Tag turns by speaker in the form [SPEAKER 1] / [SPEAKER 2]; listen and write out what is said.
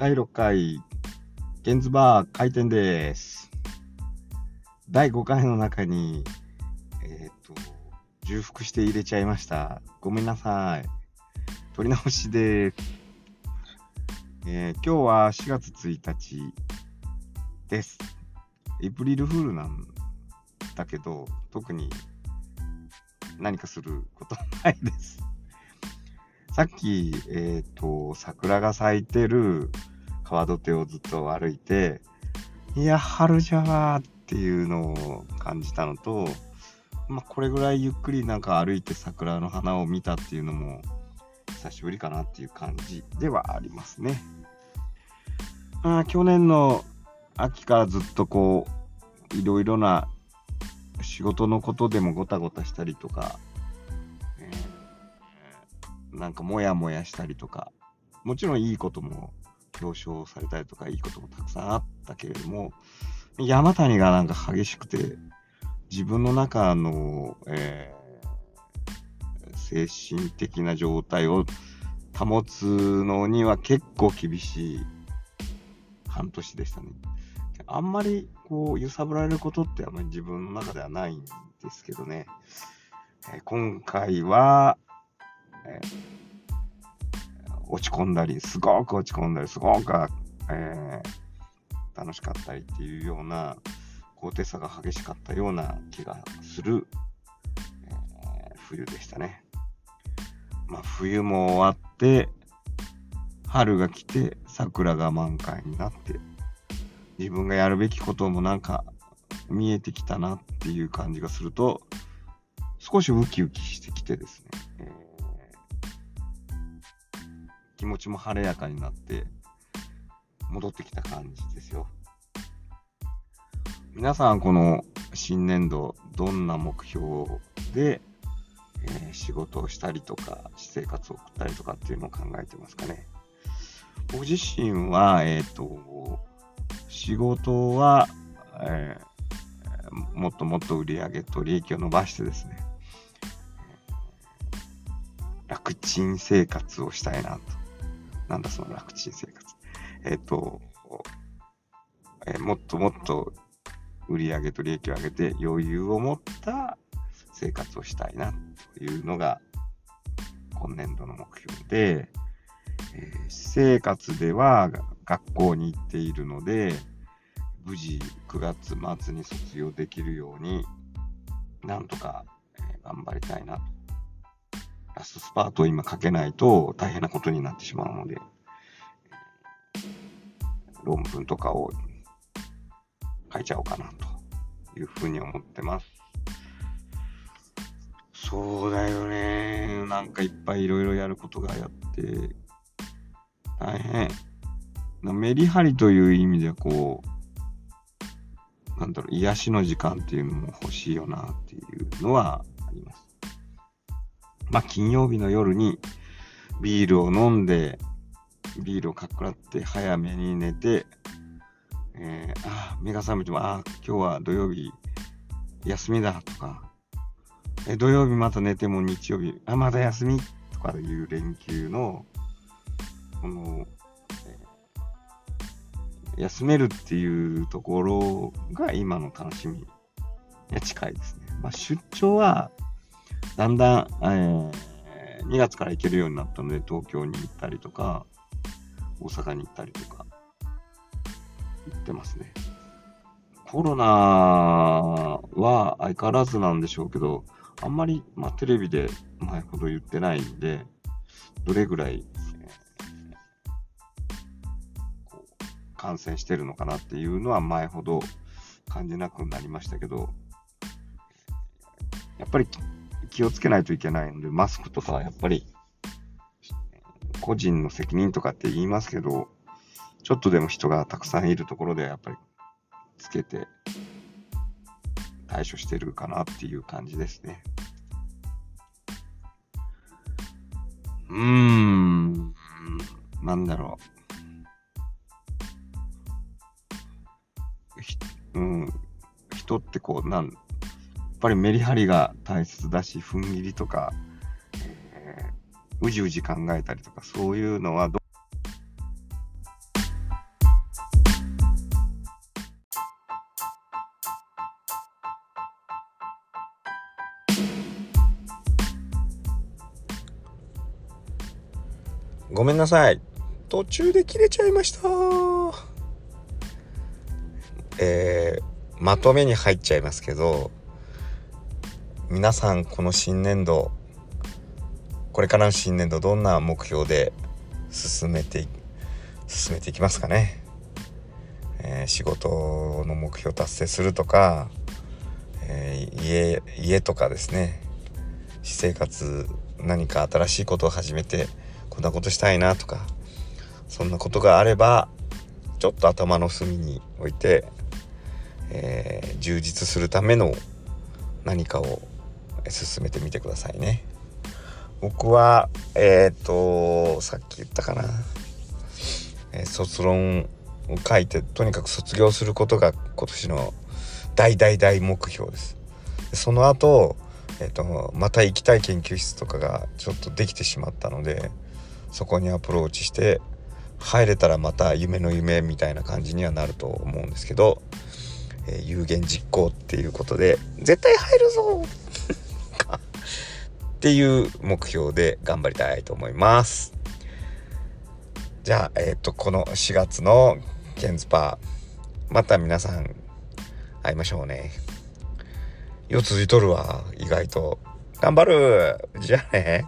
[SPEAKER 1] 第6回、ゲンズバー開店です。第5回の中に、えっ、と、重複して入れちゃいました。ごめんなさい。取り直しです。えー今日は4月1日です。エイプリルフールなんだけど、特に何かすることないです。さっき、えっ、と、桜が咲いてる川土手をずっと歩いて、いや、春じゃーっていうのを感じたのと、まあ、これぐらいゆっくりなんか歩いて桜の花を見たっていうのも、久しぶりかなっていう感じではありますね。あ、去年の秋からずっとこう、いろいろな仕事のことでもごたごたしたりとか、えなんかモヤモヤしたりとか、もちろんいいことも表彰されたりとか、いいこともたくさんあったけれども、山谷がなんか激しくて、自分の中の、えー精神的な状態を保つのには結構厳しい半年でしたね。あんまりこう揺さぶられることってあんまり自分の中ではないんですけどね。えー今回は、えー落ち込んだり、すごく落ち込んだり、すごく、えー楽しかったりっていうような高低差が激しかったような気がする、えー冬でしたね。まあ、冬も終わって、春が来て、桜が満開になって、自分がやるべきこともなんか見えてきたなっていう感じがすると、少しウキウキしてきてですね、気持ちも晴れやかになって、戻ってきた感じですよ。皆さん、この新年度、どんな目標で、えー仕事をしたりとか、私生活を送ったりとかっていうのを考えてますかね。僕自身は、えっ、と、仕事は、えーもっともっと売り上げと利益を伸ばしてですね、楽ちん生活をしたいなと。なんだその楽ちん生活。えっ、と、えーもっともっと売り上げと利益を上げて余裕を持った生活をしたいなというのが今年度の目標で、えー私生活では学校に行っているので、無事9月末に卒業できるように、なんとか、え頑張りたいなと。ラストスパートを今かけないと大変なことになってしまうので、論文とかを書いちゃおうかなというふうに思ってます。そうだよね。なんかいっぱいいろいろやることがやって、大変。メリハリという意味でこう、なんだろう、癒しの時間っていうのも欲しいよなっていうのはあります。まあ、金曜日の夜にビールを飲んで、ビールをかっくらって早めに寝て、えーあ目が覚めても、あ、今日は土曜日休みだとか、え土曜日また寝ても日曜日、あ、まだ休みとかいう連休の、この、え休めるっていうところが今の楽しみに近いですね。まあ、出張は、だんだん、えー2月から行けるようになったので、東京に行ったりとか、大阪に行ったりとか、行ってますね。コロナは相変わらずなんでしょうけど、あんまり、まあ、テレビで前ほど言ってないんで、どれぐらい、こう感染してるのかなっていうのは前ほど感じなくなりましたけど、やっぱり気をつけないといけないので、マスクとかはやっぱり、個人の責任とかって言いますけど、ちょっとでも人がたくさんいるところではやっぱりつけて対処してるかなっていう感じですね。うーん、なんだろう。ひうん、人ってこう、なん、ぱりメリハリが大切だし、踏ん切りとか、えー、うじうじ考えたりとか、そういうのはどごめんなさい。途中で切れちゃいました。えー、まとめに入っちゃいますけど、皆さんこの新年度、これからの新年度どんな目標で進めて、進めていきますかね？えー、仕事の目標達成するとか、えー、家、家とかですね、私生活何か新しいことを始めてこんなことしたいなとかそんなことがあればちょっと頭の隅に置いて、えー、充実するための何かを進めてみてくださいね。僕はえっ、ー、とさっき言ったかな、えー、卒論を書いてとにかく卒業することが今年の大大大目標です。その後えーと、また行きたい研究室とかがちょっとできてしまったのでそこにアプローチして入れたらまた夢の夢みたいな感じにはなると思うんですけど、えー、有言実行っていうことで絶対入るぞっていう目標で頑張りたいと思います。じゃあ、えっ、ー、と、この4月のケンズパー、また皆さん会いましょうね。よ続いとるわ意外と頑張るじゃあね